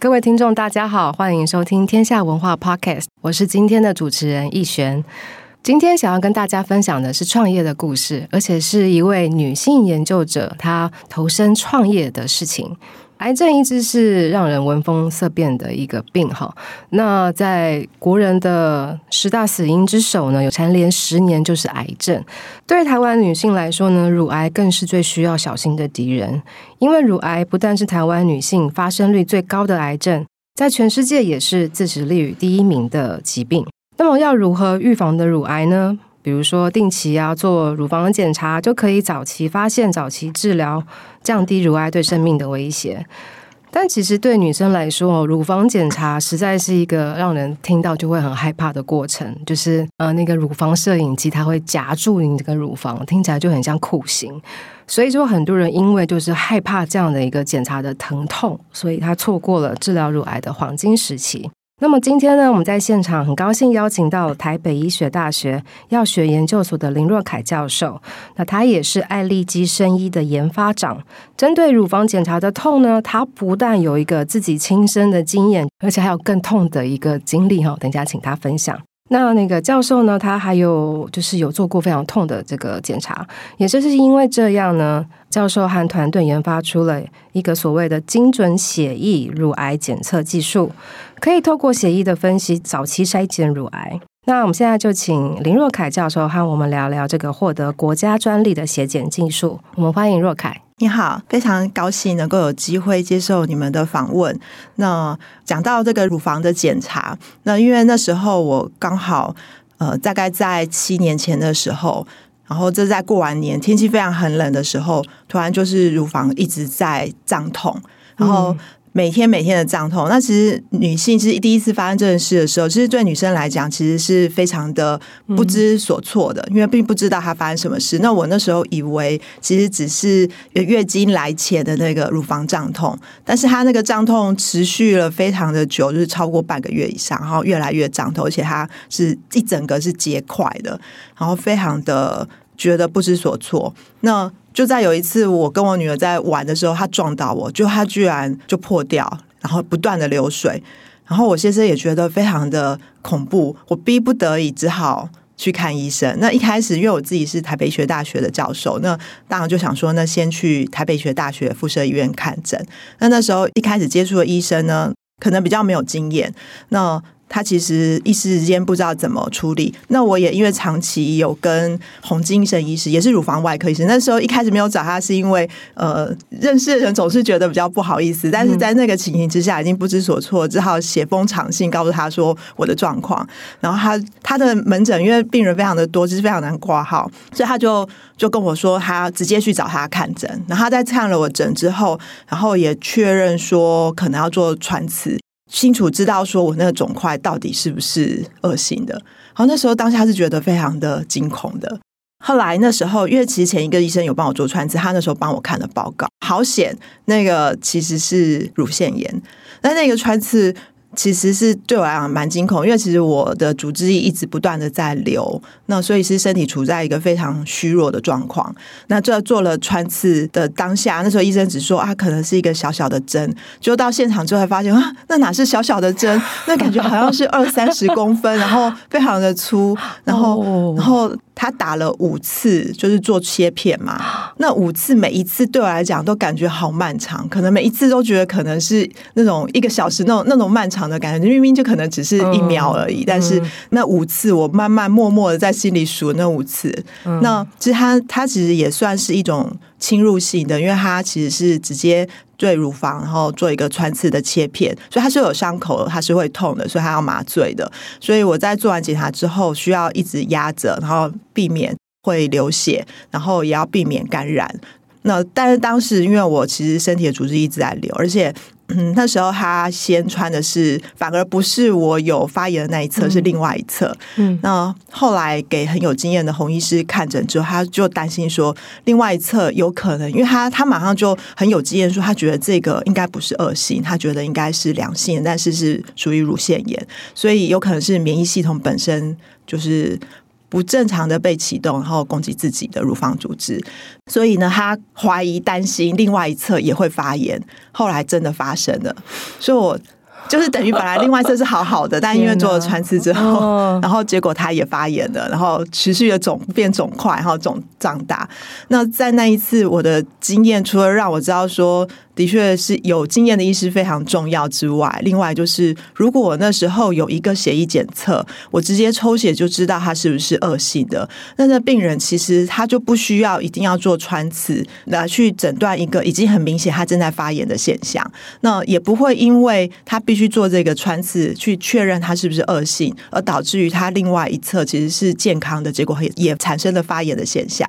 各位听众，大家好，欢迎收听天下文化 Podcast，我是今天的主持人易璇。今天想要跟大家分享的是创业的故事，而且是一位女性研究者她投身创业的事情。癌症一直是让人闻风色变的一个病哈。那在国人的十大死因之首呢，有蝉联十年就是癌症。对台湾女性来说呢，乳癌更是最需要小心的敌人，因为乳癌不但是台湾女性发生率最高的癌症，在全世界也是自食率第一名的疾病。那么要如何预防的乳癌呢？比如说定期要做乳房的检查，就可以早期发现、早期治疗，降低乳癌对生命的威胁。但其实对女生来说，乳房检查实在是一个让人听到就会很害怕的过程。就是呃，那个乳房摄影机它会夹住你这个乳房，听起来就很像酷刑。所以说，很多人因为就是害怕这样的一个检查的疼痛，所以他错过了治疗乳癌的黄金时期。那么今天呢，我们在现场很高兴邀请到台北医学大学药学研究所的林若凯教授。那他也是爱丽基生医的研发长。针对乳房检查的痛呢，他不但有一个自己亲身的经验，而且还有更痛的一个经历哈。等一下请他分享。那那个教授呢，他还有就是有做过非常痛的这个检查，也就是因为这样呢。教授和团队研发出了一个所谓的精准血液乳癌检测技术，可以透过血液的分析早期筛检乳癌。那我们现在就请林若凯教授和我们聊聊这个获得国家专利的血检技术。我们欢迎若凯。你好，非常高兴能够有机会接受你们的访问。那讲到这个乳房的检查，那因为那时候我刚好呃，大概在七年前的时候。然后这在过完年，天气非常很冷的时候，突然就是乳房一直在胀痛，然后每天每天的胀痛。那其实女性其实第一次发生这件事的时候，其实对女生来讲，其实是非常的不知所措的，因为并不知道她发生什么事。那我那时候以为，其实只是月经来前的那个乳房胀痛，但是她那个胀痛持续了非常的久，就是超过半个月以上，然后越来越胀痛，而且它是一整个是结块的，然后非常的。觉得不知所措，那就在有一次我跟我女儿在玩的时候，她撞到我，就她居然就破掉，然后不断的流水，然后我先生也觉得非常的恐怖，我逼不得已只好去看医生。那一开始因为我自己是台北医学大学的教授，那当然就想说，那先去台北医学大学附设医院看诊。那那时候一开始接触的医生呢，可能比较没有经验，那。他其实一时之间不知道怎么处理。那我也因为长期有跟洪金生医师，也是乳房外科医生，那时候一开始没有找他，是因为呃认识的人总是觉得比较不好意思。但是在那个情形之下，已经不知所措，只好写封长信告诉他说我的状况。然后他他的门诊因为病人非常的多，就是非常难挂号，所以他就就跟我说他直接去找他看诊。然后他在看了我诊之后，然后也确认说可能要做穿刺。清楚知道说我那个肿块到底是不是恶性的，然后，那时候当下是觉得非常的惊恐的。后来那时候，因为其实前一个医生有帮我做穿刺，他那时候帮我看了报告，好险，那个其实是乳腺炎，但那个穿刺。其实是对我来讲蛮惊恐，因为其实我的组织液一直不断的在流，那所以是身体处在一个非常虚弱的状况。那这做了穿刺的当下，那时候医生只说啊，可能是一个小小的针，就到现场之后才发现啊，那哪是小小的针，那感觉好像是二三十公分，然后非常的粗，然后然后。他打了五次，就是做切片嘛。那五次每一次对我来讲都感觉好漫长，可能每一次都觉得可能是那种一个小时那种那种漫长的感觉，明明就可能只是一秒而已。嗯、但是那五次我慢慢默默的在心里数那五次。嗯、那其实他他其实也算是一种侵入性的，因为他其实是直接。对乳房，然后做一个穿刺的切片，所以它是有伤口，它是会痛的，所以它要麻醉的。所以我在做完检查之后，需要一直压着，然后避免会流血，然后也要避免感染。那但是当时因为我其实身体的组织一直在流，而且。嗯，那时候他先穿的是，反而不是我有发炎的那一侧，嗯、是另外一侧。嗯，那后来给很有经验的洪医师看诊之后，他就担心说，另外一侧有可能，因为他他马上就很有经验，说他觉得这个应该不是恶性，他觉得应该是良性，但是是属于乳腺炎，所以有可能是免疫系统本身就是不正常的被启动，然后攻击自己的乳房组织。所以呢，他怀疑担心另外一侧也会发炎，后来真的发生了。所以我。就是等于本来另外一侧是好好的，但因为做了穿刺之后，然后结果它也发炎了，然后持续的肿变肿块，然后肿胀大。那在那一次我的经验，除了让我知道说。的确是有经验的医师非常重要之外，另外就是如果我那时候有一个血液检测，我直接抽血就知道他是不是恶性的，那那病人其实他就不需要一定要做穿刺来去诊断一个已经很明显他正在发炎的现象，那也不会因为他必须做这个穿刺去确认他是不是恶性，而导致于他另外一侧其实是健康的，结果也也产生了发炎的现象。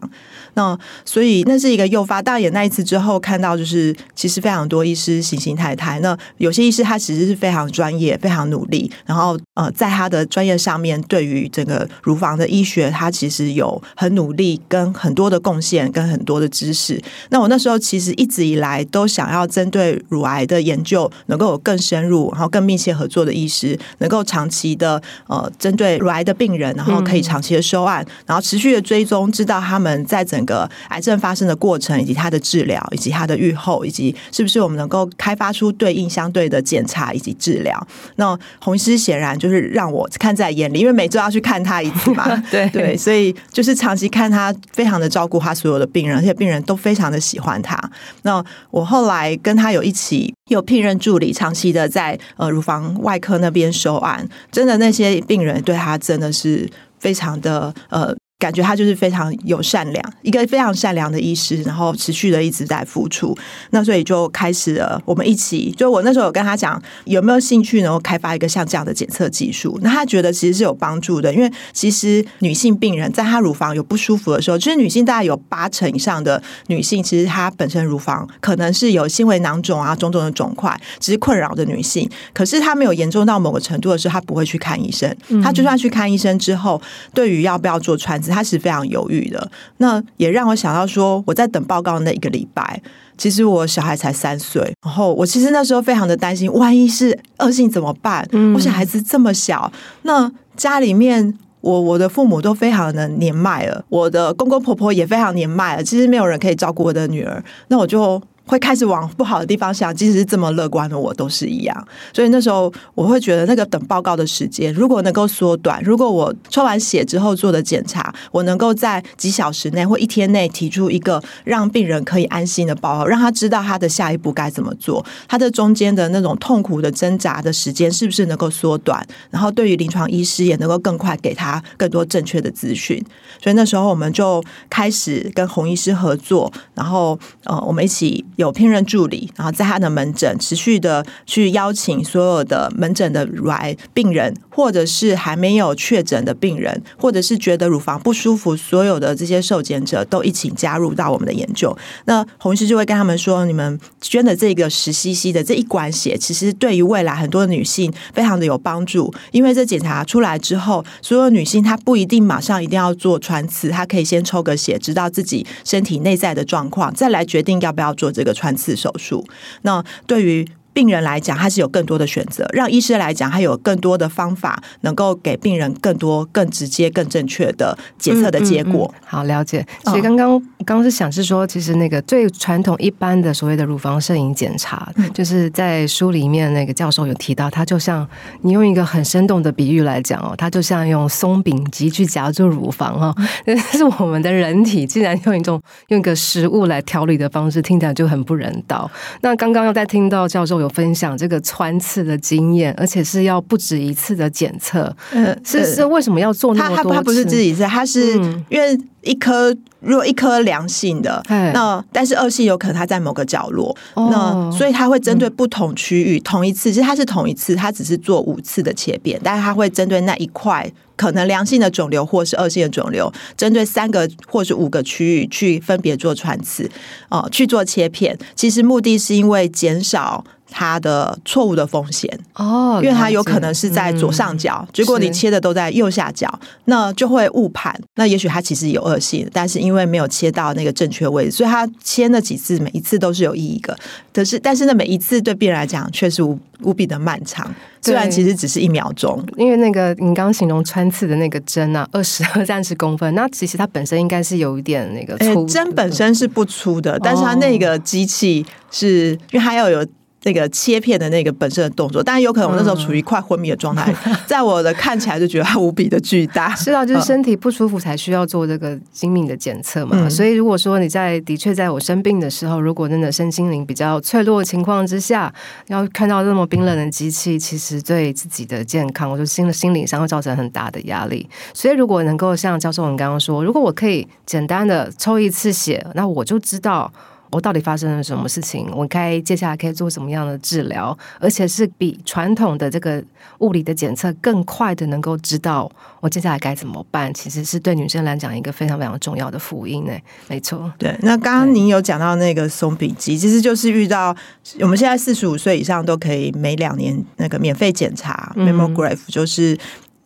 那所以那是一个诱发，大眼那一次之后看到就是其实。非常多医师形形态态，那有些医师他其实是非常专业、非常努力，然后呃，在他的专业上面，对于整个乳房的医学，他其实有很努力跟很多的贡献，跟很多的知识。那我那时候其实一直以来都想要针对乳癌的研究，能够有更深入、然后更密切合作的医师，能够长期的呃，针对乳癌的病人，然后可以长期的收案，然后持续的追踪，知道他们在整个癌症发生的过程，以及他的治疗，以及他的预后，以及。是不是我们能够开发出对应相对的检查以及治疗？那洪医师显然就是让我看在眼里，因为每周要去看他一次嘛。对对，所以就是长期看他，非常的照顾他所有的病人，而且病人都非常的喜欢他。那我后来跟他有一起有聘任助理，长期的在呃乳房外科那边收案，真的那些病人对他真的是非常的呃。感觉他就是非常有善良，一个非常善良的医师，然后持续的一直在付出。那所以就开始了，我们一起，就我那时候有跟他讲，有没有兴趣能够开发一个像这样的检测技术？那他觉得其实是有帮助的，因为其实女性病人在她乳房有不舒服的时候，其实女性大概有八成以上的女性，其实她本身乳房可能是有纤维囊肿啊、种种的肿块，只是困扰的女性。可是她没有严重到某个程度的时候，她不会去看医生。她就算去看医生之后，对于要不要做穿。他是非常犹豫的，那也让我想到说，我在等报告那一个礼拜，其实我小孩才三岁，然后我其实那时候非常的担心，万一是恶性怎么办？嗯，我小孩子这么小，那家里面我我的父母都非常的年迈了，我的公公婆婆也非常年迈了，其实没有人可以照顾我的女儿，那我就。会开始往不好的地方想，即使是这么乐观的我都是一样。所以那时候我会觉得，那个等报告的时间如果能够缩短，如果我抽完血之后做的检查，我能够在几小时内或一天内提出一个让病人可以安心的报告，让他知道他的下一步该怎么做，他的中间的那种痛苦的挣扎的时间是不是能够缩短，然后对于临床医师也能够更快给他更多正确的资讯。所以那时候我们就开始跟洪医师合作，然后呃，我们一起。有聘任助理，然后在他的门诊持续的去邀请所有的门诊的乳癌病人，或者是还没有确诊的病人，或者是觉得乳房不舒服，所有的这些受检者都一起加入到我们的研究。那红医师就会跟他们说：“你们捐的这个十 CC 的这一管血，其实对于未来很多的女性非常的有帮助，因为这检查出来之后，所有女性她不一定马上一定要做穿刺，她可以先抽个血，知道自己身体内在的状况，再来决定要不要做这个。”穿刺手术，那对于。病人来讲，他是有更多的选择；让医师来讲，他有更多的方法，能够给病人更多、更直接、更正确的检测的结果。嗯嗯嗯、好，了解。其实刚刚、哦、刚刚是想是说，其实那个最传统一般的所谓的乳房摄影检查，嗯、就是在书里面那个教授有提到，他就像你用一个很生动的比喻来讲哦，他就像用松饼机去夹住乳房哦。但是我们的人体竟然用一种用一个食物来调理的方式，听起来就很不人道。那刚刚又在听到教授有。分享这个穿刺的经验，而且是要不止一次的检测。嗯，是是为什么要做那么多次？他他不是自己是，他是因为一颗如果一颗良性的，嗯、那但是恶性有可能它在某个角落，哦、那所以他会针对不同区域、嗯、同一次，其实它是同一次，它只是做五次的切片，但是他会针对那一块。可能良性的肿瘤或是恶性的肿瘤，针对三个或是五个区域去分别做穿刺，哦、呃，去做切片。其实目的是因为减少它的错误的风险哦，因为它有可能是在左上角，嗯、结果你切的都在右下角，那就会误判。那也许它其实有恶性，但是因为没有切到那个正确位置，所以他切那几次，每一次都是有意义的。可是，但是那，每一次对病人来讲却是无无比的漫长，虽然其实只是一秒钟。因为那个你刚刚形容穿刺的那个针啊，二十二 三十公分，那其实它本身应该是有一点那个粗。针本身是不粗的，但是它那个机器是、哦、因为它要有。那个切片的那个本身的动作，但是有可能我那时候处于快昏迷的状态，嗯、在我的看起来就觉得它无比的巨大。是啊，就是身体不舒服才需要做这个精密的检测嘛。嗯、所以如果说你在的确在我生病的时候，如果真的身心灵比较脆弱的情况之下，要看到这么冰冷的机器，其实对自己的健康，我觉得心的心理上会造成很大的压力。所以如果能够像教授你刚刚说，如果我可以简单的抽一次血，那我就知道。我到底发生了什么事情？我该接下来可以做什么样的治疗？而且是比传统的这个物理的检测更快的，能够知道我接下来该怎么办。其实是对女生来讲一个非常非常重要的福音呢。没错，对。那刚刚您有讲到那个松饼机，其实就是遇到我们现在四十五岁以上都可以每两年那个免费检查 Mammograph，就是。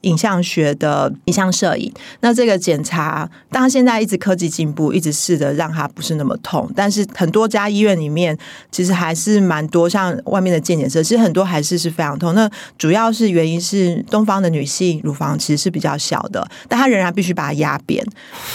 影像学的影像摄影，那这个检查，当然现在一直科技进步，一直试着让它不是那么痛，但是很多家医院里面其实还是蛮多，像外面的健检车，其实很多还是是非常痛。那主要是原因是东方的女性乳房其实是比较小的，但她仍然必须把它压扁，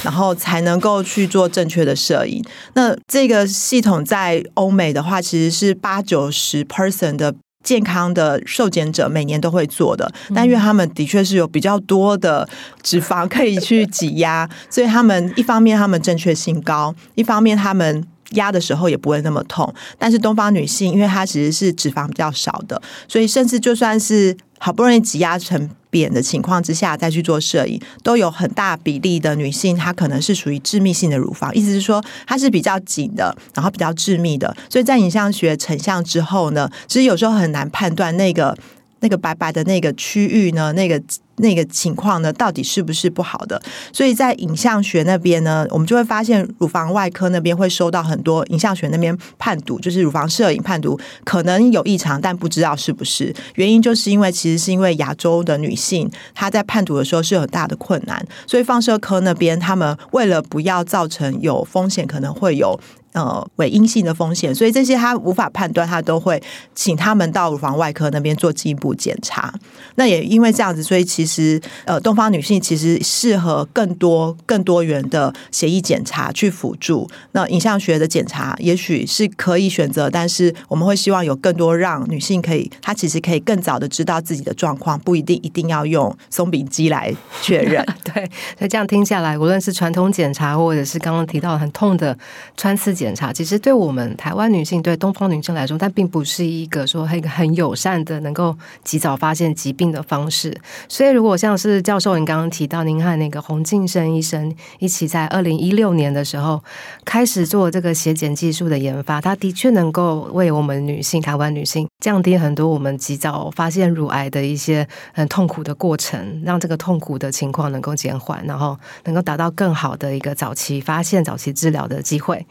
然后才能够去做正确的摄影。那这个系统在欧美的话，其实是八九十 person 的。健康的受检者每年都会做的，但因为他们的确是有比较多的脂肪可以去挤压，所以他们一方面他们正确性高，一方面他们压的时候也不会那么痛。但是东方女性，因为她其实是脂肪比较少的，所以甚至就算是好不容易挤压成。扁的情况之下再去做摄影，都有很大比例的女性，她可能是属于致密性的乳房，意思是说它是比较紧的，然后比较致密的。所以在影像学成像之后呢，其实有时候很难判断那个那个白白的那个区域呢，那个。那个情况呢，到底是不是不好的？所以在影像学那边呢，我们就会发现乳房外科那边会收到很多影像学那边判读，就是乳房摄影判读可能有异常，但不知道是不是。原因就是因为其实是因为亚洲的女性她在判读的时候是有很大的困难，所以放射科那边他们为了不要造成有风险，可能会有。呃，为阴性的风险，所以这些他无法判断，他都会请他们到乳房外科那边做进一步检查。那也因为这样子，所以其实呃，东方女性其实适合更多更多元的协议检查去辅助。那影像学的检查也许是可以选择，但是我们会希望有更多让女性可以，她其实可以更早的知道自己的状况，不一定一定要用松饼机来确认。对，所以这样听下来，无论是传统检查，或者是刚刚提到很痛的穿刺。检查其实对我们台湾女性，对东方女性来说，但并不是一个说很很友善的，能够及早发现疾病的方式。所以，如果像是教授您刚刚提到，您和那个洪晋生医生一起在二零一六年的时候开始做这个血检技术的研发，它的确能够为我们女性、台湾女性降低很多我们及早发现乳癌的一些很痛苦的过程，让这个痛苦的情况能够减缓，然后能够达到更好的一个早期发现、早期治疗的机会。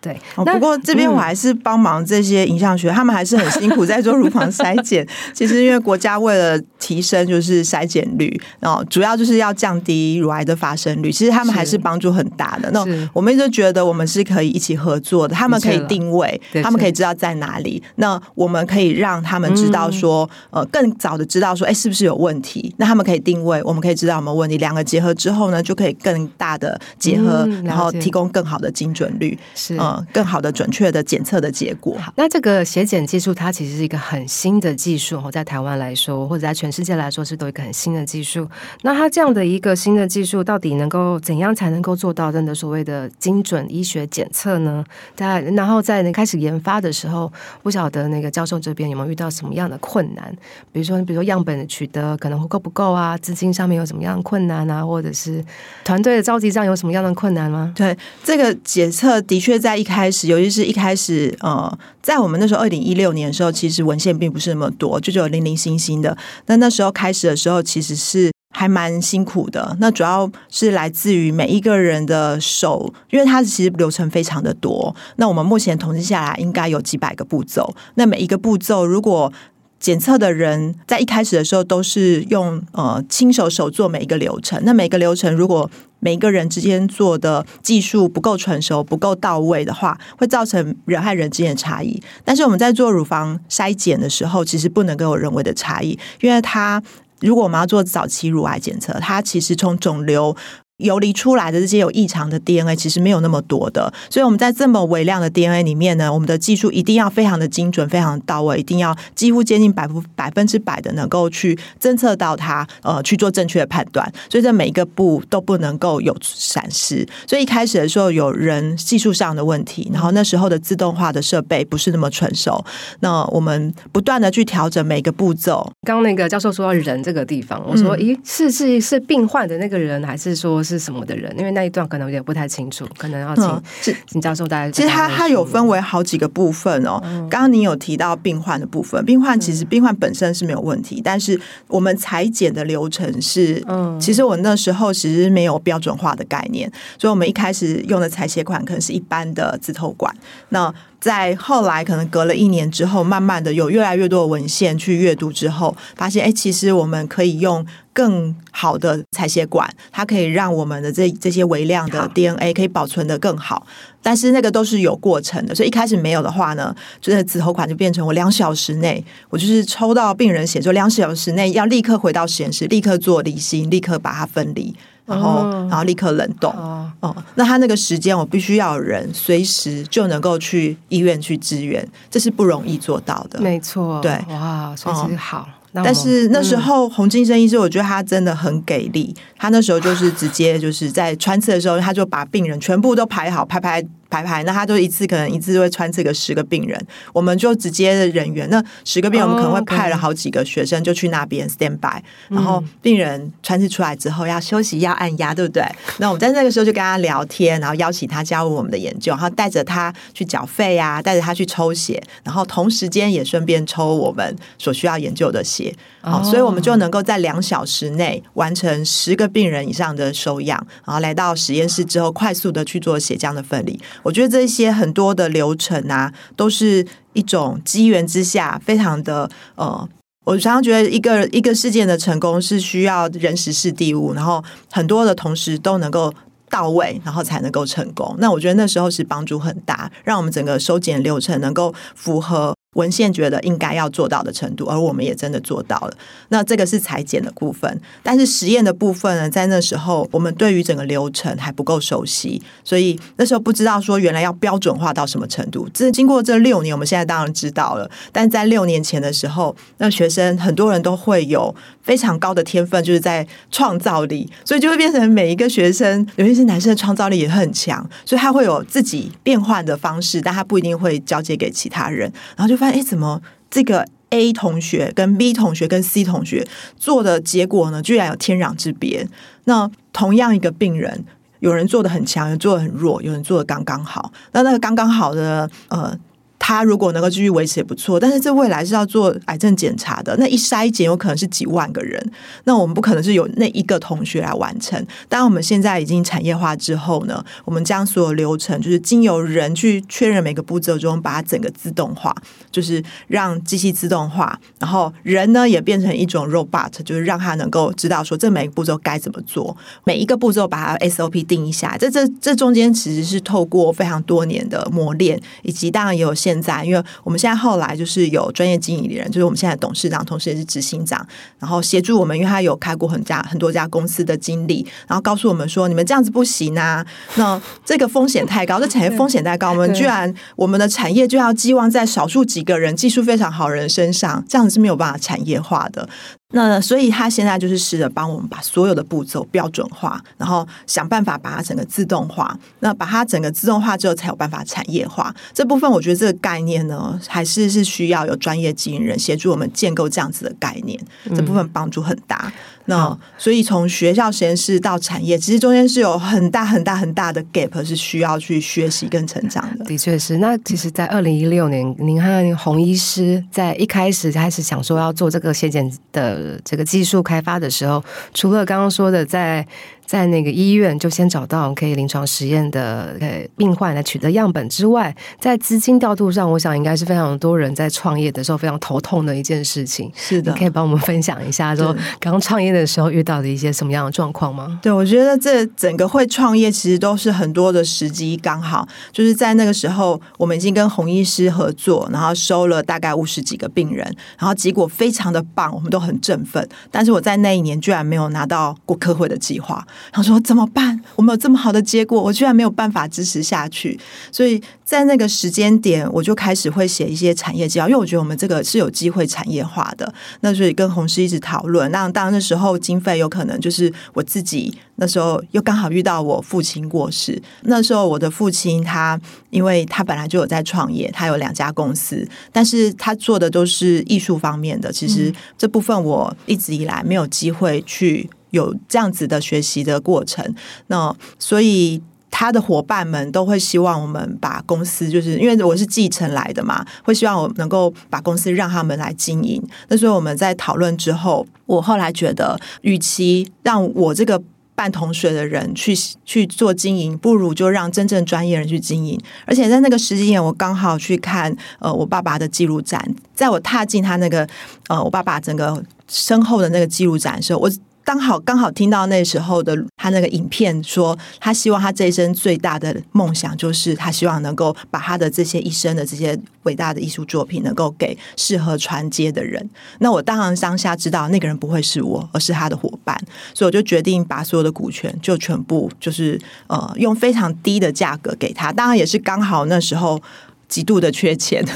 对，不过这边我还是帮忙这些影像学，嗯、他们还是很辛苦在做乳房筛检。其实因为国家为了提升就是筛检率，然后主要就是要降低乳癌的发生率。其实他们还是帮助很大的。那我们一直觉得我们是可以一起合作的，他们可以定位，他们可以知道在哪里。那我们可以让他们知道说，呃，更早的知道说，哎，是不是有问题？那他们可以定位，我们可以知道有没有问题。两个结合之后呢，就可以更大的结合，嗯、然后提供更好的精准率。是。嗯，更好的、准确的检测的结果。那这个血检技术，它其实是一个很新的技术哦，在台湾来说，或者在全世界来说，是都一个很新的技术。那它这样的一个新的技术，到底能够怎样才能够做到真的所谓的精准医学检测呢？在然后在开始研发的时候，不晓得那个教授这边有没有遇到什么样的困难？比如说，比如说样本的取得可能会够不够啊？资金上面有什么样的困难啊？或者是团队的召集上有什么样的困难吗？对，这个检测的确在。在一开始，尤其是一开始，呃，在我们那时候二零一六年的时候，其实文献并不是那么多，就只有零零星星的。那那时候开始的时候，其实是还蛮辛苦的。那主要是来自于每一个人的手，因为它其实流程非常的多。那我们目前统计下来，应该有几百个步骤。那每一个步骤，如果检测的人在一开始的时候都是用呃亲手手做每一个流程，那每个流程如果每一个人之间做的技术不够成熟、不够到位的话，会造成人和人之间的差异。但是我们在做乳房筛检的时候，其实不能够有人为的差异，因为它如果我们要做早期乳癌检测，它其实从肿瘤。游离出来的这些有异常的 DNA 其实没有那么多的，所以我们在这么微量的 DNA 里面呢，我们的技术一定要非常的精准、非常的到位，一定要几乎接近百分百分之百的能够去侦测到它，呃，去做正确的判断。所以这每一个步都不能够有闪失。所以一开始的时候有人技术上的问题，然后那时候的自动化的设备不是那么成熟，那我们不断的去调整每个步骤。刚刚那个教授说到人这个地方，我说，咦，是是是病患的那个人，还是说？是什么的人？因为那一段可能有点不太清楚，可能要请、嗯、请教授大家。其实它它有分为好几个部分哦。刚刚你有提到病患的部分，病患其实病患本身是没有问题，嗯、但是我们裁剪的流程是，嗯，其实我那时候其实没有标准化的概念，所以我们一开始用的裁切管可能是一般的自透管。那在后来可能隔了一年之后，慢慢的有越来越多的文献去阅读之后，发现哎，其实我们可以用更好的采血管，它可以让我们的这这些微量的 DNA 可以保存的更好。但是那个都是有过程的，所以一开始没有的话呢，就是直透管就变成我两小时内，我就是抽到病人血，就两小时内要立刻回到实验室，立刻做离心，立刻把它分离。然后，然后立刻冷冻。哦、嗯，那他那个时间，我必须要有人随时就能够去医院去支援，这是不容易做到的。没错，对，哇，随时好。嗯、但是那时候洪金生医师，我觉得他真的很给力。他那时候就是直接就是在穿刺的时候，他就把病人全部都排好，排排。排排，那他就一次可能一次会穿这个十个病人，我们就直接的人员，那十个病人我们可能会派了好几个学生就去那边 stand by，然后病人穿刺出来之后要休息要按压，对不对？那我们在那个时候就跟他聊天，然后邀请他加入我们的研究，然后带着他去缴费啊，带着他去抽血，然后同时间也顺便抽我们所需要研究的血，好，所以我们就能够在两小时内完成十个病人以上的收样，然后来到实验室之后快速的去做血浆的分离。我觉得这些很多的流程啊，都是一种机缘之下，非常的呃，我常常觉得一个一个事件的成功是需要人时事地物，然后很多的同时都能够到位，然后才能够成功。那我觉得那时候是帮助很大，让我们整个收检流程能够符合。文献觉得应该要做到的程度，而我们也真的做到了。那这个是裁剪的部分，但是实验的部分呢，在那时候我们对于整个流程还不够熟悉，所以那时候不知道说原来要标准化到什么程度。这经过这六年，我们现在当然知道了。但在六年前的时候，那学生很多人都会有非常高的天分，就是在创造力，所以就会变成每一个学生，尤其是男生的创造力也很强，所以他会有自己变换的方式，但他不一定会交接给其他人，然后就发。哎，怎么这个 A 同学跟 B 同学跟 C 同学做的结果呢，居然有天壤之别？那同样一个病人，有人做的很强，有人做的很弱，有人做的刚刚好。那那个刚刚好的，呃。他如果能够继续维持也不错，但是这未来是要做癌症检查的，那一筛检有可能是几万个人，那我们不可能是有那一个同学来完成。当我们现在已经产业化之后呢，我们将所有流程就是经由人去确认每个步骤中，把它整个自动化，就是让机器自动化，然后人呢也变成一种 robot，就是让他能够知道说这每个步骤该怎么做，每一个步骤把它 SOP 定义下。这这这中间其实是透过非常多年的磨练，以及当然也有现在，因为我们现在后来就是有专业经理人，就是我们现在董事长，同时也是执行长，然后协助我们，因为他有开过很家很多家公司的经历，然后告诉我们说，你们这样子不行啊，那这个风险太高，这产业风险太高，我们居然我们的产业就要寄望在少数几个人技术非常好人身上，这样子是没有办法产业化的。那所以他现在就是试着帮我们把所有的步骤标准化，然后想办法把它整个自动化。那把它整个自动化之后，才有办法产业化。这部分我觉得这个概念呢，还是是需要有专业经营人协助我们建构这样子的概念。这部分帮助很大。那所以从学校实验室到产业，其实中间是有很大很大很大的 gap，是需要去学习跟成长的。的确是。那其实，在二零一六年，您和洪医师在一开始开始想说要做这个血检。的这个技术开发的时候，除了刚刚说的在。在那个医院就先找到可以临床实验的呃病患来取得样本之外，在资金调度上，我想应该是非常多人在创业的时候非常头痛的一件事情。是的，你可以帮我们分享一下，说刚创业的时候遇到的一些什么样的状况吗？对，我觉得这整个会创业其实都是很多的时机刚好，就是在那个时候，我们已经跟洪医师合作，然后收了大概五十几个病人，然后结果非常的棒，我们都很振奋。但是我在那一年居然没有拿到过科会的计划。他说：“怎么办？我们有这么好的结果，我居然没有办法支持下去。所以在那个时间点，我就开始会写一些产业计划，因为我觉得我们这个是有机会产业化的。那所以跟红师一直讨论。那当然那时候经费有可能就是我自己那时候又刚好遇到我父亲过世。那时候我的父亲他因为他本来就有在创业，他有两家公司，但是他做的都是艺术方面的。其实这部分我一直以来没有机会去。”有这样子的学习的过程，那所以他的伙伴们都会希望我们把公司，就是因为我是继承来的嘛，会希望我能够把公司让他们来经营。那所以我们在讨论之后，我后来觉得，与其让我这个半同学的人去 去做经营，不如就让真正专业人去经营。而且在那个时间点，我刚好去看呃我爸爸的记录展，在我踏进他那个呃我爸爸整个身后的那个记录展的时候，我。刚好刚好听到那时候的他那个影片，说他希望他这一生最大的梦想就是他希望能够把他的这些一生的这些伟大的艺术作品能够给适合传接的人。那我当然当下知道那个人不会是我，而是他的伙伴，所以我就决定把所有的股权就全部就是呃用非常低的价格给他。当然也是刚好那时候极度的缺钱。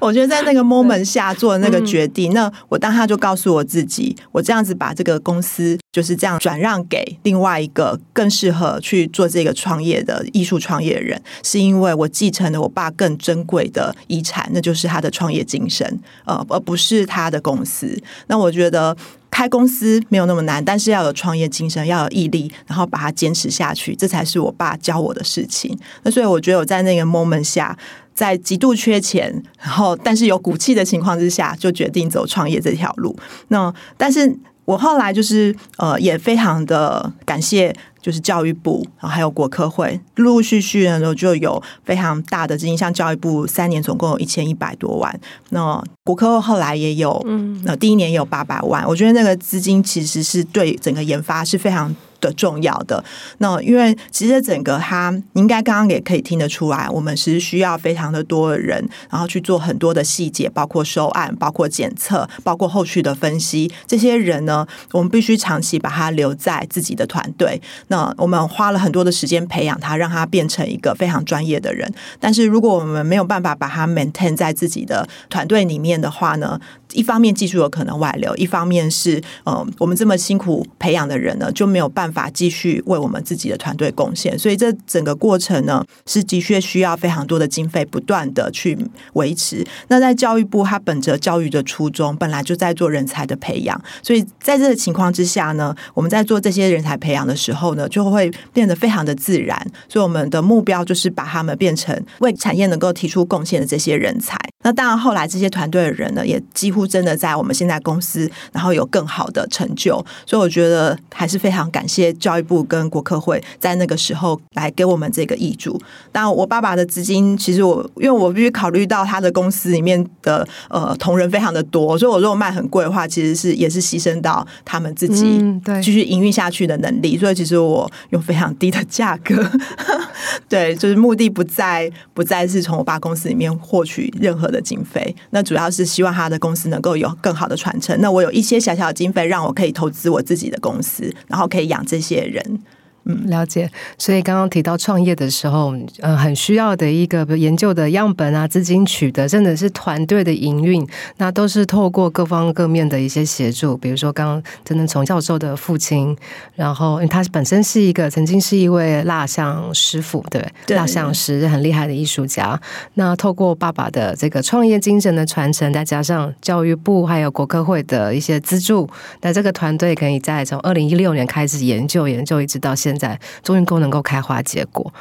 我觉得在那个 moment 下做的那个决定，那我当下就告诉我自己，我这样子把这个公司就是这样转让给另外一个更适合去做这个创业的艺术创业人，是因为我继承了我爸更珍贵的遗产，那就是他的创业精神，呃，而不是他的公司。那我觉得开公司没有那么难，但是要有创业精神，要有毅力，然后把它坚持下去，这才是我爸教我的事情。那所以我觉得我在那个 moment 下。在极度缺钱，然后但是有骨气的情况之下，就决定走创业这条路。那但是我后来就是呃，也非常的感谢，就是教育部，然后还有国科会，陆陆续续呢就有非常大的资金，像教育部三年总共有一千一百多万，那国科会后来也有，嗯，那第一年也有八百万。我觉得那个资金其实是对整个研发是非常。的重要的那，因为其实整个它，应该刚刚也可以听得出来，我们是需要非常的多的人，然后去做很多的细节，包括收案、包括检测、包括后续的分析。这些人呢，我们必须长期把他留在自己的团队。那我们花了很多的时间培养他，让他变成一个非常专业的人。但是如果我们没有办法把他 maintain 在自己的团队里面的话呢，一方面技术有可能外流，一方面是呃，我们这么辛苦培养的人呢，就没有办法继续为我们自己的团队贡献。所以这整个过程呢，是的确需要非常多的经费，不断的去维持。那在教育部，它本着教育的初衷，本来就在做人才的培养。所以在这个情况之下呢，我们在做这些人才培养的时候呢，就会变得非常的自然。所以我们的目标就是把他们变成为产业能够提出贡献的这些人才。那当然，后来这些团队的人呢，也几乎真的在我们现在公司，然后有更好的成就。所以我觉得还是非常感谢教育部跟国科会在那个时候来给我们这个挹注。但，我爸爸的资金，其实我因为我必须考虑到他的公司里面的呃同仁非常的多，所以我如果卖很贵的话，其实是也是牺牲到他们自己继续营运下去的能力。嗯、所以其实我用非常低的价格，对，就是目的不在不再是从我爸公司里面获取任何的经费，那主要是希望他的公司能够有更好的传承。那我有一些小小的经费，让我可以投资我自己的公司，然后可以养这些人。嗯，了解。所以刚刚提到创业的时候，呃，很需要的一个研究的样本啊，资金取得，甚至是团队的营运，那都是透过各方各面的一些协助。比如说，刚刚真的从教授的父亲，然后因为他本身是一个曾经是一位蜡像师傅，对，对蜡像师很厉害的艺术家。那透过爸爸的这个创业精神的传承，再加上教育部还有国科会的一些资助，那这个团队可以在从二零一六年开始研究，研究一直到现在。现在终于够能够开花结果。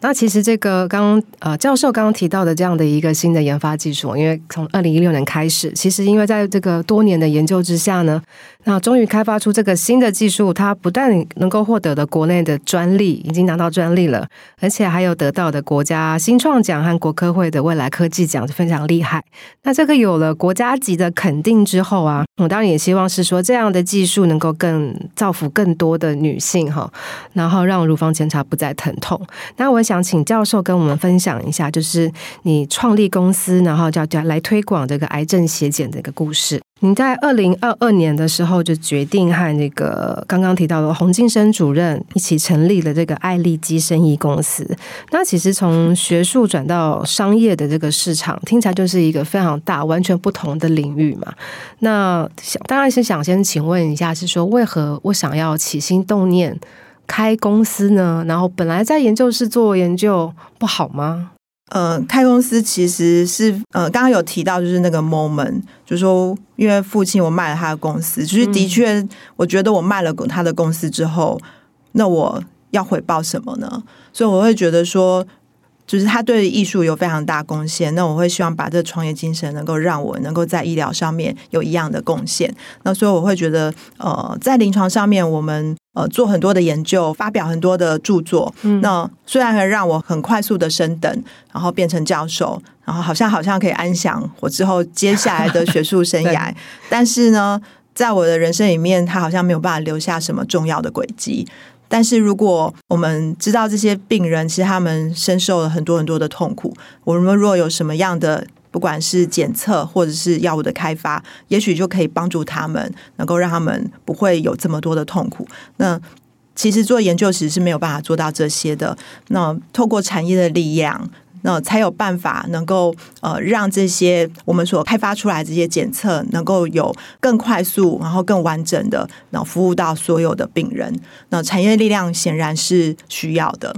那其实这个刚呃教授刚刚提到的这样的一个新的研发技术，因为从二零一六年开始，其实因为在这个多年的研究之下呢，那终于开发出这个新的技术，它不但能够获得的国内的专利，已经拿到专利了，而且还有得到的国家新创奖和国科会的未来科技奖，是非常厉害。那这个有了国家级的肯定之后啊，我当然也希望是说这样的技术能够更造福更多的女性哈，然后让乳房检查不再疼痛。那我。想请教授跟我们分享一下，就是你创立公司，然后叫叫来推广这个癌症血检的一个故事。你在二零二二年的时候就决定和那个刚刚提到的洪晋生主任一起成立了这个爱丽基生意公司。那其实从学术转到商业的这个市场，听起来就是一个非常大、完全不同的领域嘛。那想当然是想先请问一下，是说为何我想要起心动念？开公司呢？然后本来在研究室做研究不好吗？呃，开公司其实是呃，刚刚有提到就是那个 moment，就是说因为父亲我卖了他的公司，就是的确，我觉得我卖了他的公司之后，那我要回报什么呢？所以我会觉得说。就是他对艺术有非常大贡献，那我会希望把这个创业精神能够让我能够在医疗上面有一样的贡献。那所以我会觉得，呃，在临床上面，我们呃做很多的研究，发表很多的著作。嗯，那虽然很让我很快速的升等，然后变成教授，然后好像好像可以安享我之后接下来的学术生 涯，但是呢，在我的人生里面，他好像没有办法留下什么重要的轨迹。但是，如果我们知道这些病人其实他们深受了很多很多的痛苦，我们如果有什么样的，不管是检测或者是药物的开发，也许就可以帮助他们，能够让他们不会有这么多的痛苦。那其实做研究其实是没有办法做到这些的。那透过产业的力量。那才有办法能够呃让这些我们所开发出来这些检测能够有更快速，然后更完整的，然后服务到所有的病人。那产业力量显然是需要的。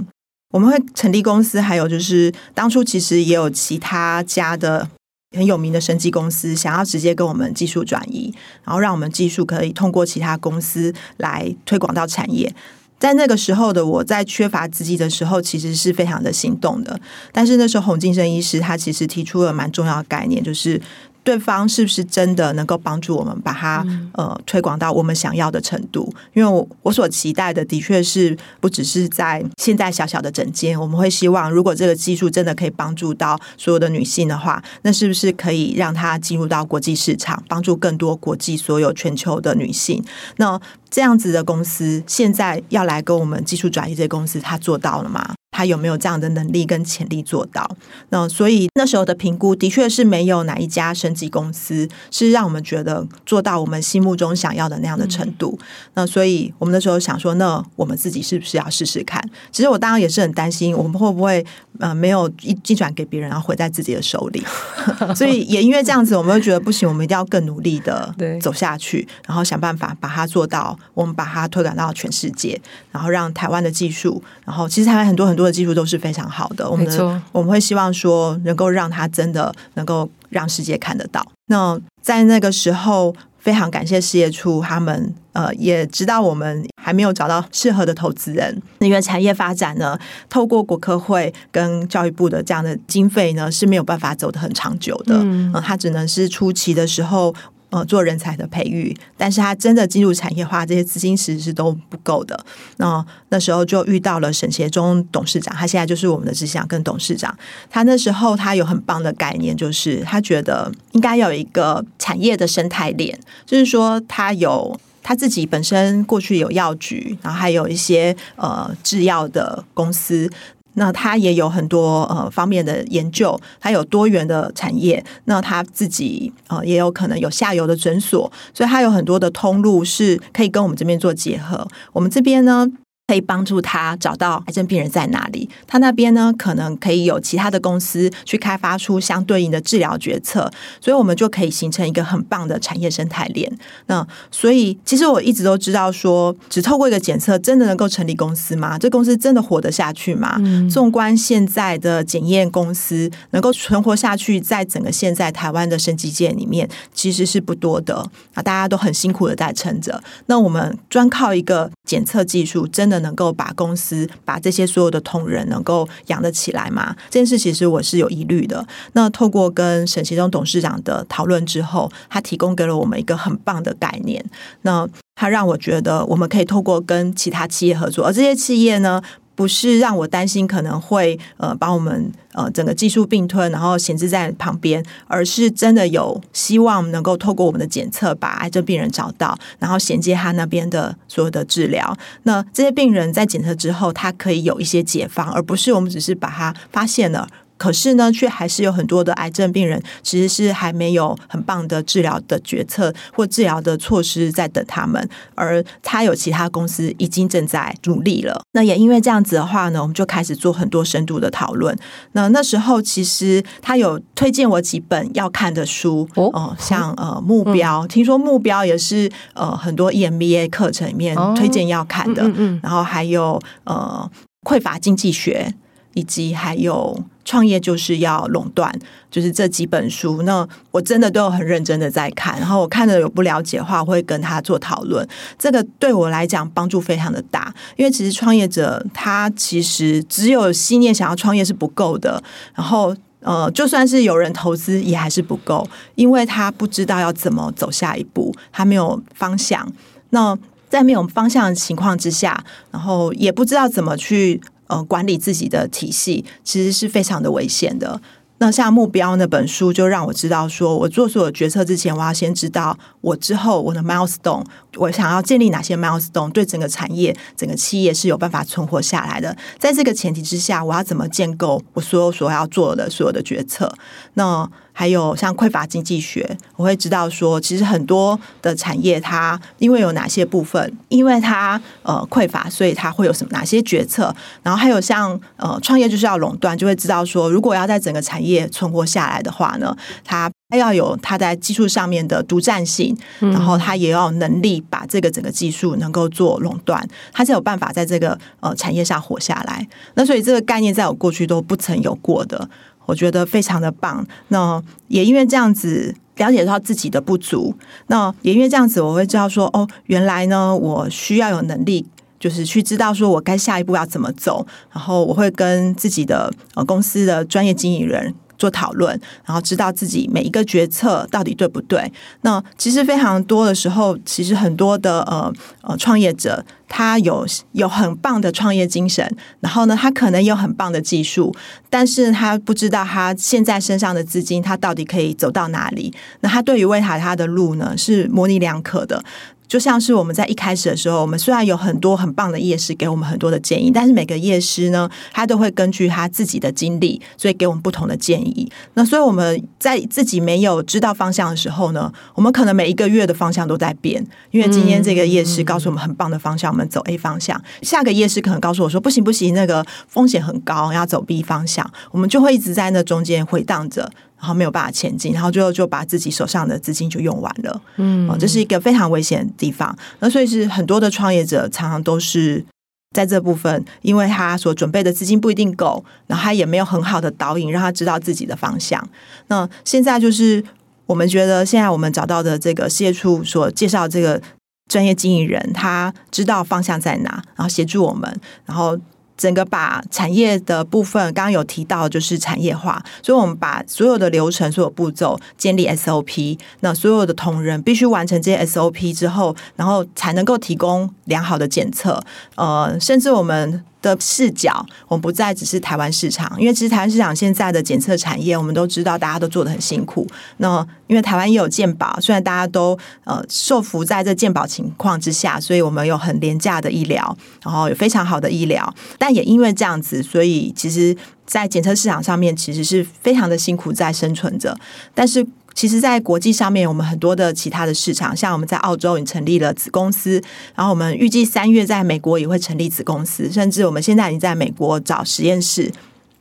我们会成立公司，还有就是当初其实也有其他家的很有名的生技公司想要直接跟我们技术转移，然后让我们技术可以通过其他公司来推广到产业。在那个时候的我，在缺乏资金的时候，其实是非常的心动的。但是那时候洪金生医师他其实提出了蛮重要的概念，就是。对方是不是真的能够帮助我们把它呃推广到我们想要的程度？因为我我所期待的的确是不只是在现在小小的整间，我们会希望如果这个技术真的可以帮助到所有的女性的话，那是不是可以让它进入到国际市场，帮助更多国际所有全球的女性？那这样子的公司现在要来跟我们技术转移这些公司，它做到了吗？他有没有这样的能力跟潜力做到？那所以那时候的评估的确是没有哪一家升级公司是让我们觉得做到我们心目中想要的那样的程度。嗯、那所以我们那时候想说，那我们自己是不是要试试看？其实我当然也是很担心，我们会不会呃没有一技转给别人，然后毁在自己的手里。所以也因为这样子，我们会觉得不行，我们一定要更努力的走下去，然后想办法把它做到，我们把它推广到全世界，然后让台湾的技术，然后其实台湾很多很多。技术都是非常好的，我们错我们会希望说能够让它真的能够让世界看得到。那在那个时候，非常感谢事业处他们，呃，也知道我们还没有找到适合的投资人，因为产业发展呢，透过国科会跟教育部的这样的经费呢是没有办法走得很长久的，嗯，呃，它只能是初期的时候。呃，做人才的培育，但是他真的进入产业化，这些资金其实是都不够的。那那时候就遇到了沈协忠董事长，他现在就是我们的执行长跟董事长。他那时候他有很棒的概念，就是他觉得应该有一个产业的生态链，就是说他有他自己本身过去有药局，然后还有一些呃制药的公司。那他也有很多呃方面的研究，他有多元的产业。那他自己呃也有可能有下游的诊所，所以他有很多的通路是可以跟我们这边做结合。我们这边呢，可以帮助他找到癌症病人在哪里，他那边呢，可能可以有其他的公司去开发出相对应的治疗决策，所以我们就可以形成一个很棒的产业生态链。那所以其实我一直都知道说，只透过一个检测真的能够成立公司吗？这公司真的活得下去吗？嗯。纵观现在的检验公司能够存活下去，在整个现在台湾的生技界里面，其实是不多的啊，大家都很辛苦的在撑着。那我们专靠一个检测技术真的能够把公司把这些所有的同仁能够养得起来吗？这件事其实我是有疑虑的。那透过跟沈其中董事长的讨论之后，他提供给了我们一个很棒的概念。那他让我觉得我们可以透过跟其他企业合作，而这些企业呢，不是让我担心可能会呃把我们呃整个技术并吞，然后闲置在旁边，而是真的有希望能够透过我们的检测把癌症病人找到，然后衔接他那边的所有的治疗。那这些病人在检测之后，他可以有一些解放，而不是我们只是把他发现了。可是呢，却还是有很多的癌症病人，其实是还没有很棒的治疗的决策或治疗的措施在等他们，而他有其他公司已经正在努力了。那也因为这样子的话呢，我们就开始做很多深度的讨论。那那时候其实他有推荐我几本要看的书哦、呃，像呃目标，嗯、听说目标也是呃很多 EMBA 课程里面推荐要看的，哦、嗯嗯嗯然后还有呃匮乏经济学。以及还有创业就是要垄断，就是这几本书。那我真的都有很认真的在看，然后我看了有不了解的话，我会跟他做讨论。这个对我来讲帮助非常的大，因为其实创业者他其实只有信念想要创业是不够的，然后呃，就算是有人投资也还是不够，因为他不知道要怎么走下一步，他没有方向。那在没有方向的情况之下，然后也不知道怎么去。呃，管理自己的体系其实是非常的危险的。那像目标那本书，就让我知道说，我做所有决策之前，我要先知道我之后我的 milestone，我想要建立哪些 milestone，对整个产业、整个企业是有办法存活下来的。在这个前提之下，我要怎么建构我所有所要做的所有的决策？那还有像匮乏经济学，我会知道说，其实很多的产业它因为有哪些部分，因为它呃匮乏，所以它会有什么哪些决策。然后还有像呃创业就是要垄断，就会知道说，如果要在整个产业存活下来的话呢，它要有它在技术上面的独占性，然后它也要有能力把这个整个技术能够做垄断，它才有办法在这个呃产业上活下来。那所以这个概念在我过去都不曾有过的。我觉得非常的棒。那也因为这样子了解到自己的不足，那也因为这样子，我会知道说，哦，原来呢，我需要有能力，就是去知道说我该下一步要怎么走。然后我会跟自己的呃公司的专业经理人。做讨论，然后知道自己每一个决策到底对不对。那其实非常多的时候，其实很多的呃呃创业者，他有有很棒的创业精神，然后呢，他可能有很棒的技术，但是他不知道他现在身上的资金，他到底可以走到哪里。那他对于未来他的路呢，是模棱两可的。就像是我们在一开始的时候，我们虽然有很多很棒的夜师给我们很多的建议，但是每个夜师呢，他都会根据他自己的经历，所以给我们不同的建议。那所以我们在自己没有知道方向的时候呢，我们可能每一个月的方向都在变。因为今天这个夜师告诉我们很棒的方向，我们走 A 方向；下个夜师可能告诉我说不行不行，那个风险很高，要走 B 方向。我们就会一直在那中间回荡着。然后没有办法前进，然后最后就把自己手上的资金就用完了。嗯，这是一个非常危险的地方。那所以是很多的创业者常常都是在这部分，因为他所准备的资金不一定够，然后他也没有很好的导引，让他知道自己的方向。那现在就是我们觉得，现在我们找到的这个事业处所介绍这个专业经营人，他知道方向在哪，然后协助我们，然后。整个把产业的部分，刚刚有提到，就是产业化，所以我们把所有的流程、所有步骤建立 SOP，那所有的同仁必须完成这些 SOP 之后，然后才能够提供良好的检测，呃，甚至我们。的视角，我们不再只是台湾市场，因为其实台湾市场现在的检测产业，我们都知道，大家都做得很辛苦。那因为台湾也有健保，虽然大家都呃受福在这健保情况之下，所以我们有很廉价的医疗，然后有非常好的医疗，但也因为这样子，所以其实，在检测市场上面，其实是非常的辛苦在生存着，但是。其实，在国际上面，我们很多的其他的市场，像我们在澳洲已成立了子公司，然后我们预计三月在美国也会成立子公司，甚至我们现在已经在美国找实验室，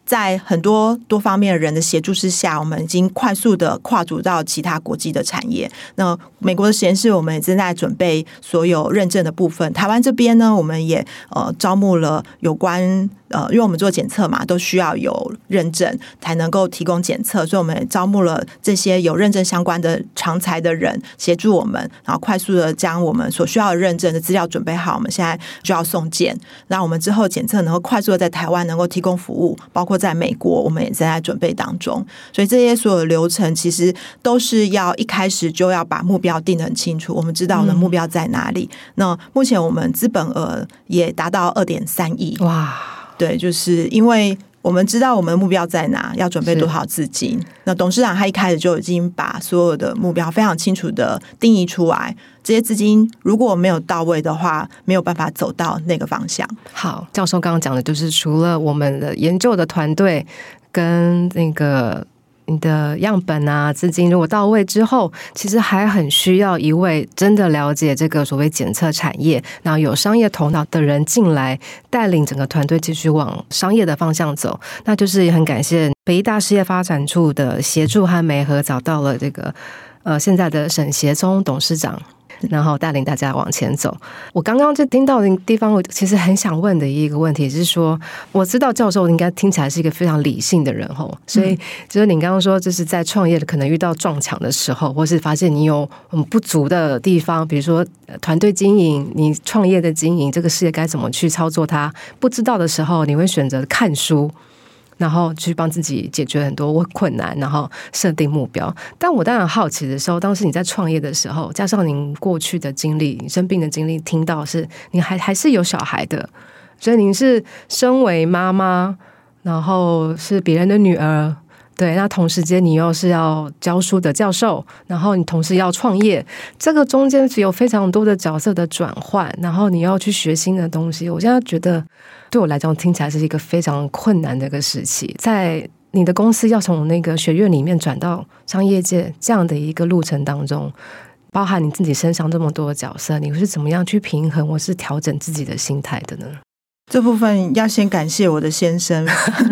在很多多方面的人的协助之下，我们已经快速的跨足到其他国际的产业。那美国的实验室，我们也正在准备所有认证的部分。台湾这边呢，我们也呃招募了有关。呃，因为我们做检测嘛，都需要有认证才能够提供检测，所以我们也招募了这些有认证相关的常才的人协助我们，然后快速的将我们所需要的认证的资料准备好。我们现在就要送检，那我们之后检测能够快速的在台湾能够提供服务，包括在美国，我们也正在准备当中。所以这些所有流程其实都是要一开始就要把目标定得很清楚，我们知道我们的目标在哪里。嗯、那目前我们资本额也达到二点三亿，哇！对，就是因为我们知道我们的目标在哪，要准备多少资金。那董事长他一开始就已经把所有的目标非常清楚的定义出来。这些资金如果没有到位的话，没有办法走到那个方向。好，教授刚刚讲的就是除了我们的研究的团队跟那个。你的样本啊，资金如果到位之后，其实还很需要一位真的了解这个所谓检测产业，然后有商业头脑的人进来带领整个团队继续往商业的方向走。那就是也很感谢北医大事业发展处的协助和媒合，找到了这个呃现在的沈协聪董事长。然后带领大家往前走。我刚刚就听到的地方，我其实很想问的一个问题是说，我知道教授应该听起来是一个非常理性的人吼，所以就是你刚刚说，就是在创业的可能遇到撞墙的时候，或是发现你有很不足的地方，比如说团队经营、你创业的经营，这个事业该怎么去操作它，不知道的时候，你会选择看书。然后去帮自己解决很多困难，然后设定目标。但我当然好奇的时候，当时你在创业的时候，加上您过去的经历，你生病的经历，听到是你还还是有小孩的，所以您是身为妈妈，然后是别人的女儿。对，那同时间你又是要教书的教授，然后你同时要创业，这个中间只有非常多的角色的转换，然后你要去学新的东西。我现在觉得，对我来讲听起来是一个非常困难的一个时期。在你的公司要从那个学院里面转到商业界这样的一个路程当中，包含你自己身上这么多的角色，你是怎么样去平衡或是调整自己的心态的呢？这部分要先感谢我的先生，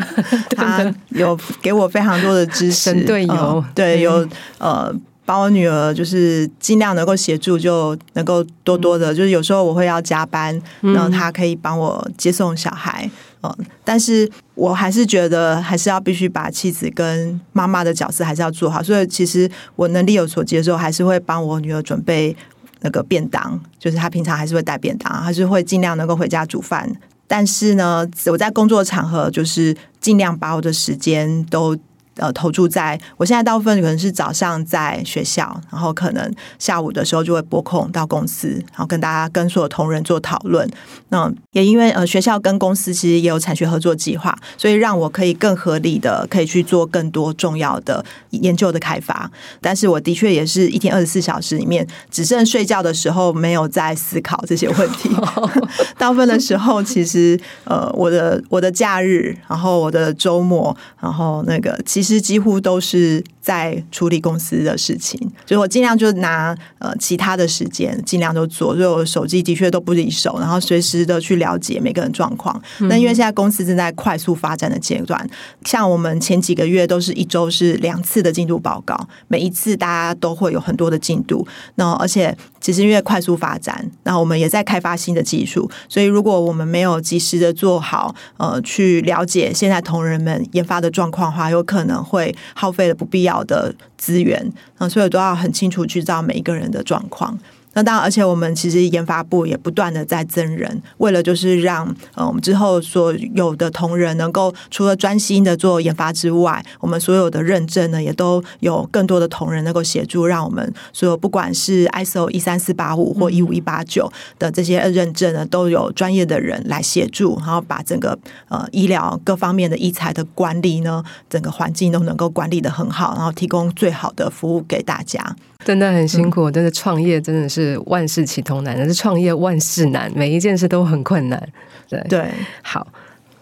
他有给我非常多的支持，队友、呃、对，有呃，把我女儿就是尽量能够协助，就能够多多的，就是有时候我会要加班，然后她可以帮我接送小孩，嗯、呃，但是我还是觉得还是要必须把妻子跟妈妈的角色还是要做好，所以其实我能力有所及的时候，还是会帮我女儿准备那个便当，就是她平常还是会带便当，还是会尽量能够回家煮饭。但是呢，我在工作场合就是尽量把我的时间都。呃，投注在我现在大部分可能是早上在学校，然后可能下午的时候就会拨空到公司，然后跟大家跟所有同仁做讨论。那也因为呃学校跟公司其实也有产学合作计划，所以让我可以更合理的可以去做更多重要的研究的开发。但是我的确也是一天二十四小时里面只剩睡觉的时候没有在思考这些问题。大部分的时候其实呃我的我的假日，然后我的周末，然后那个其实。其实几乎都是在处理公司的事情，所以我尽量就拿呃其他的时间尽量都做，所以我手机的确都不离手，然后随时的去了解每个人状况。那、嗯、因为现在公司正在快速发展的阶段，像我们前几个月都是一周是两次的进度报告，每一次大家都会有很多的进度。那而且其实因为快速发展，那我们也在开发新的技术，所以如果我们没有及时的做好呃去了解现在同仁们研发的状况的话，有可能。会耗费了不必要好的资源，那，所以都要很清楚去知道每一个人的状况。那当然，而且我们其实研发部也不断的在增人，为了就是让呃我们之后所有的同仁能够除了专心的做研发之外，我们所有的认证呢也都有更多的同仁能够协助，让我们所有不管是 ISO 一三四八五或一五一八九的这些认证呢，都有专业的人来协助，然后把整个呃医疗各方面的医材的管理呢，整个环境都能够管理的很好，然后提供最好的服务给大家。真的很辛苦，真的创业真的是万事起头难，但是创业万事难，每一件事都很困难。对对，好，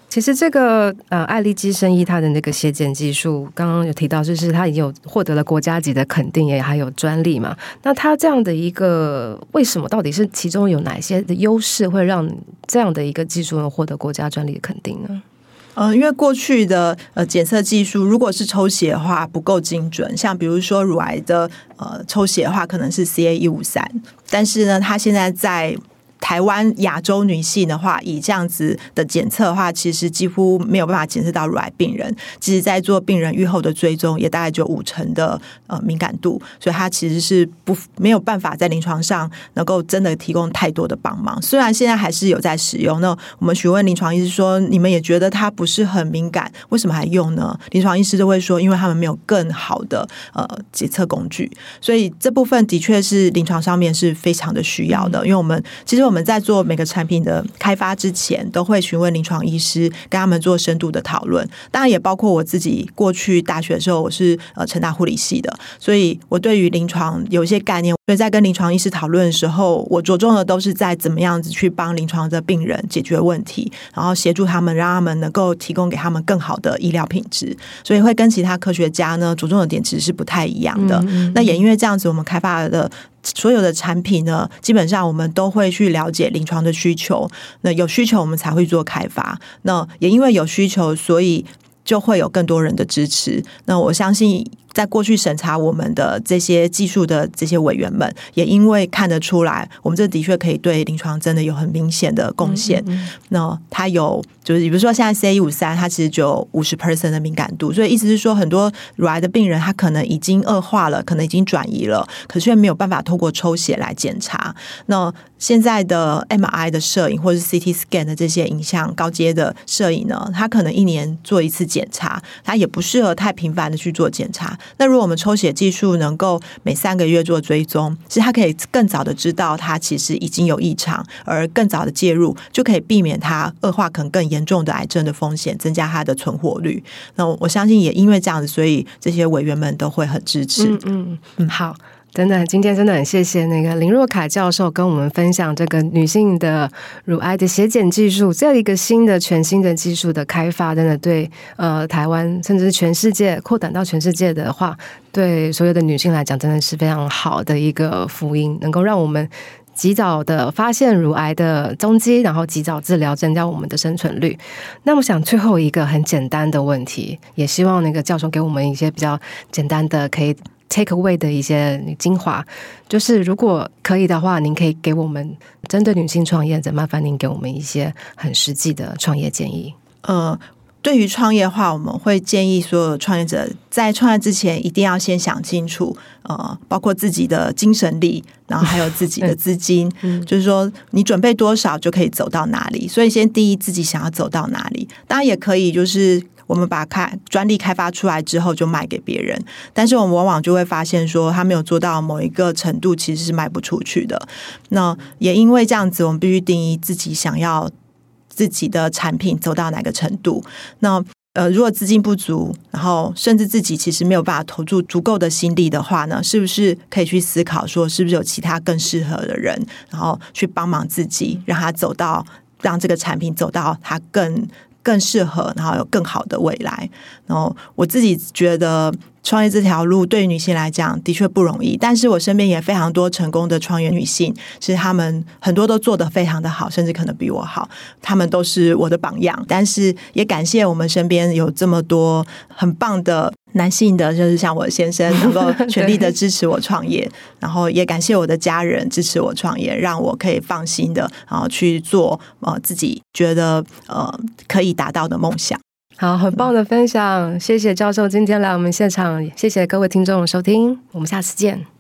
其实这个呃，爱丽基生医它的那个血检技术，刚刚有提到，就是它已经有获得了国家级的肯定，也还有专利嘛。那它这样的一个，为什么到底是其中有哪些的优势，会让这样的一个技术能获得国家专利的肯定呢？呃，因为过去的呃检测技术，如果是抽血的话不够精准，像比如说乳癌的呃抽血的话，可能是 CA 一五三，但是呢，它现在在台湾亚洲女性的话，以这样子的检测的话，其实几乎没有办法检测到乳癌病人。其实，在做病人预后的追踪，也大概就五成的呃敏感度，所以它其实是不没有办法在临床上能够真的提供太多的帮忙。虽然现在还是有在使用，那我们询问临床医师说，你们也觉得它不是很敏感，为什么还用呢？临床医师都会说，因为他们没有更好的呃检测工具。所以这部分的确是临床上面是非常的需要的，因为我们其实我们。我们在做每个产品的开发之前，都会询问临床医师，跟他们做深度的讨论。当然，也包括我自己。过去大学的时候，我是呃成大护理系的，所以我对于临床有一些概念。所以在跟临床医师讨论的时候，我着重的都是在怎么样子去帮临床的病人解决问题，然后协助他们，让他们能够提供给他们更好的医疗品质。所以会跟其他科学家呢，着重的点其实是不太一样的。嗯嗯嗯。那也因为这样子，我们开发的。所有的产品呢，基本上我们都会去了解临床的需求。那有需求，我们才会做开发。那也因为有需求，所以就会有更多人的支持。那我相信。在过去审查我们的这些技术的这些委员们，也因为看得出来，我们这的确可以对临床真的有很明显的贡献。嗯嗯，那它有就是，比如说现在 CA 一五三，它其实就有五十 percent 的敏感度，所以意思是说，很多乳癌的病人他可能已经恶化了，可能已经转移了，可是却没有办法透过抽血来检查。那现在的 MRI 的摄影或者是 CT scan 的这些影像高阶的摄影呢，它可能一年做一次检查，它也不适合太频繁的去做检查。那如果我们抽血技术能够每三个月做追踪，其实它可以更早的知道它其实已经有异常，而更早的介入就可以避免它恶化可能更严重的癌症的风险，增加它的存活率。那我相信也因为这样子，所以这些委员们都会很支持。嗯嗯嗯，好。真的，今天真的很谢谢那个林若凯教授跟我们分享这个女性的乳癌的血检技术，这样一个新的全新的技术的开发，真的对呃台湾甚至是全世界扩展到全世界的话，对所有的女性来讲，真的是非常好的一个福音，能够让我们及早的发现乳癌的踪迹，然后及早治疗，增加我们的生存率。那我想最后一个很简单的问题，也希望那个教授给我们一些比较简单的可以。Take away 的一些精华，就是如果可以的话，您可以给我们针对女性创业者，麻烦您给我们一些很实际的创业建议。呃，对于创业的话，我们会建议所有创业者在创业之前，一定要先想清楚，呃，包括自己的精神力，然后还有自己的 资金，嗯、就是说你准备多少就可以走到哪里。所以，先第一自己想要走到哪里，当然也可以就是。我们把开专利开发出来之后，就卖给别人。但是我们往往就会发现，说他没有做到某一个程度，其实是卖不出去的。那也因为这样子，我们必须定义自己想要自己的产品走到哪个程度。那呃，如果资金不足，然后甚至自己其实没有办法投注足够的心力的话呢，是不是可以去思考说，是不是有其他更适合的人，然后去帮忙自己，让他走到让这个产品走到他更。更适合，然后有更好的未来。然后我自己觉得，创业这条路对于女性来讲的确不容易。但是我身边也非常多成功的创业女性，其实她们很多都做得非常的好，甚至可能比我好。她们都是我的榜样。但是也感谢我们身边有这么多很棒的。男性的就是像我先生能够全力的支持我创业，然后也感谢我的家人支持我创业，让我可以放心的然后去做呃自己觉得呃可以达到的梦想。好，很棒的分享，谢谢教授今天来我们现场，谢谢各位听众收听，我们下次见。